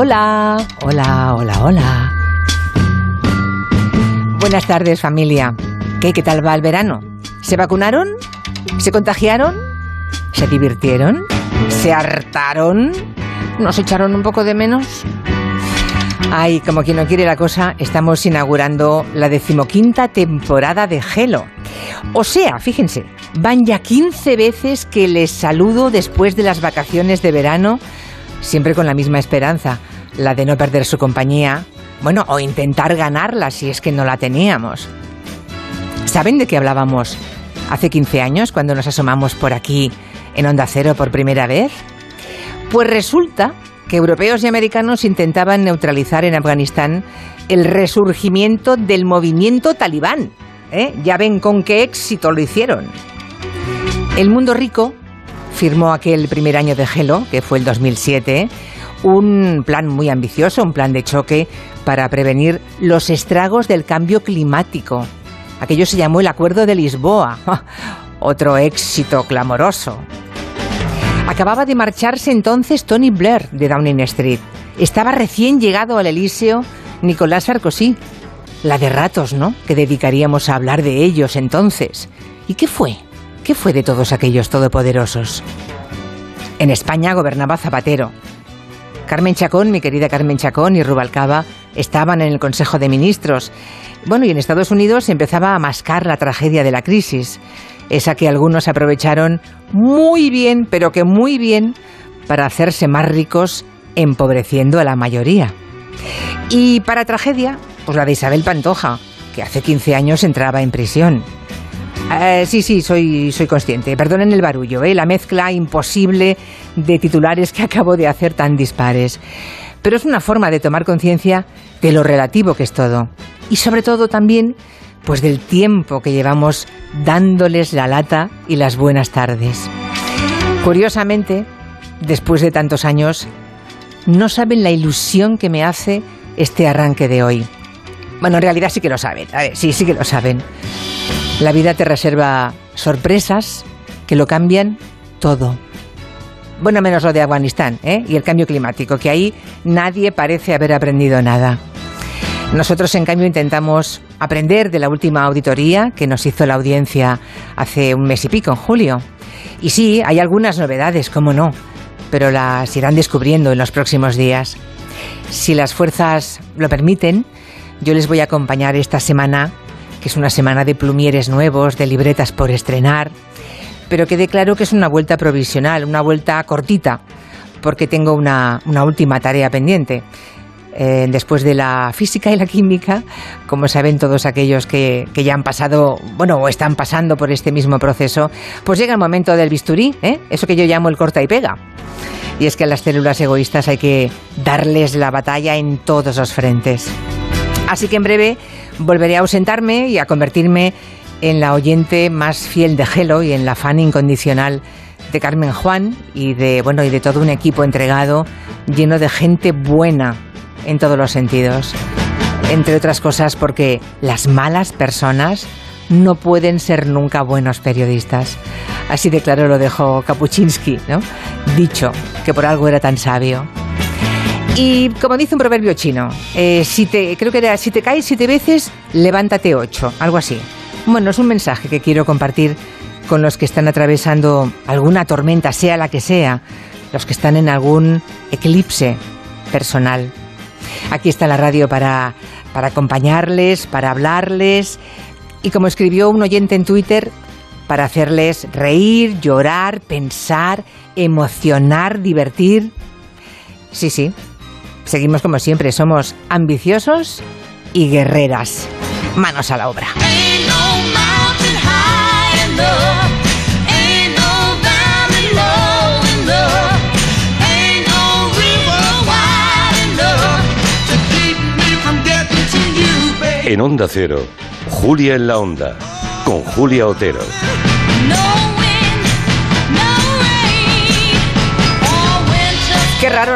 Hola, hola, hola, hola. Buenas tardes familia. ¿Qué, qué tal va el verano? ¿Se vacunaron? ¿Se contagiaron? ¿Se divirtieron? ¿Se hartaron? ¿Nos echaron un poco de menos? Ay, como quien no quiere la cosa, estamos inaugurando la decimoquinta temporada de Gelo. O sea, fíjense, van ya 15 veces que les saludo después de las vacaciones de verano, siempre con la misma esperanza, la de no perder su compañía, bueno, o intentar ganarla si es que no la teníamos. ¿Saben de qué hablábamos hace 15 años cuando nos asomamos por aquí en Onda Cero por primera vez? Pues resulta que europeos y americanos intentaban neutralizar en Afganistán el resurgimiento del movimiento talibán. ¿eh? Ya ven con qué éxito lo hicieron. El mundo rico firmó aquel primer año de Gelo, que fue el 2007, un plan muy ambicioso, un plan de choque para prevenir los estragos del cambio climático. Aquello se llamó el Acuerdo de Lisboa. Otro éxito clamoroso. Acababa de marcharse entonces Tony Blair de Downing Street. Estaba recién llegado al Elíseo Nicolás Sarkozy. La de ratos, ¿no? Que dedicaríamos a hablar de ellos entonces. ¿Y qué fue? ¿Qué fue de todos aquellos todopoderosos? En España gobernaba Zapatero. Carmen Chacón, mi querida Carmen Chacón y Rubalcaba estaban en el Consejo de Ministros. Bueno, y en Estados Unidos empezaba a mascar la tragedia de la crisis esa que algunos aprovecharon muy bien, pero que muy bien, para hacerse más ricos, empobreciendo a la mayoría. Y para tragedia, pues la de Isabel Pantoja, que hace 15 años entraba en prisión. Eh, sí, sí, soy, soy consciente. Perdonen el barullo, ¿eh? la mezcla imposible de titulares que acabo de hacer tan dispares. Pero es una forma de tomar conciencia de lo relativo que es todo. Y sobre todo también pues del tiempo que llevamos dándoles la lata y las buenas tardes. Curiosamente, después de tantos años, no saben la ilusión que me hace este arranque de hoy. Bueno, en realidad sí que lo saben. Sí, sí que lo saben. La vida te reserva sorpresas que lo cambian todo. Bueno, menos lo de Afganistán ¿eh? y el cambio climático, que ahí nadie parece haber aprendido nada. Nosotros, en cambio, intentamos aprender de la última auditoría que nos hizo la audiencia hace un mes y pico, en julio. Y sí, hay algunas novedades, cómo no, pero las irán descubriendo en los próximos días. Si las fuerzas lo permiten, yo les voy a acompañar esta semana, que es una semana de plumieres nuevos, de libretas por estrenar, pero quede claro que es una vuelta provisional, una vuelta cortita, porque tengo una, una última tarea pendiente. Eh, después de la física y la química, como saben todos aquellos que, ya han pasado, bueno, o están pasando por este mismo proceso, pues llega el momento del bisturí, ¿eh? eso que yo llamo el corta y pega. Y es que a las células egoístas hay que darles la batalla en todos los frentes. Así que en breve volveré a ausentarme y a convertirme en la oyente más fiel de Gelo y en la fan incondicional de Carmen Juan y de bueno y de todo un equipo entregado lleno de gente buena en todos los sentidos. Entre otras cosas porque las malas personas no pueden ser nunca buenos periodistas. Así de claro lo dejó Kapuczynski. Dicho que por algo era tan sabio. Y como dice un proverbio chino, eh, si te, creo que era, si te caes siete veces, levántate ocho, algo así. Bueno, es un mensaje que quiero compartir con los que están atravesando alguna tormenta, sea la que sea, los que están en algún eclipse personal. Aquí está la radio para, para acompañarles, para hablarles y como escribió un oyente en Twitter, para hacerles reír, llorar, pensar, emocionar, divertir. Sí, sí, seguimos como siempre, somos ambiciosos y guerreras. Manos a la obra. En Onda Cero, Julia en la Onda, con Julia Otero. Qué raro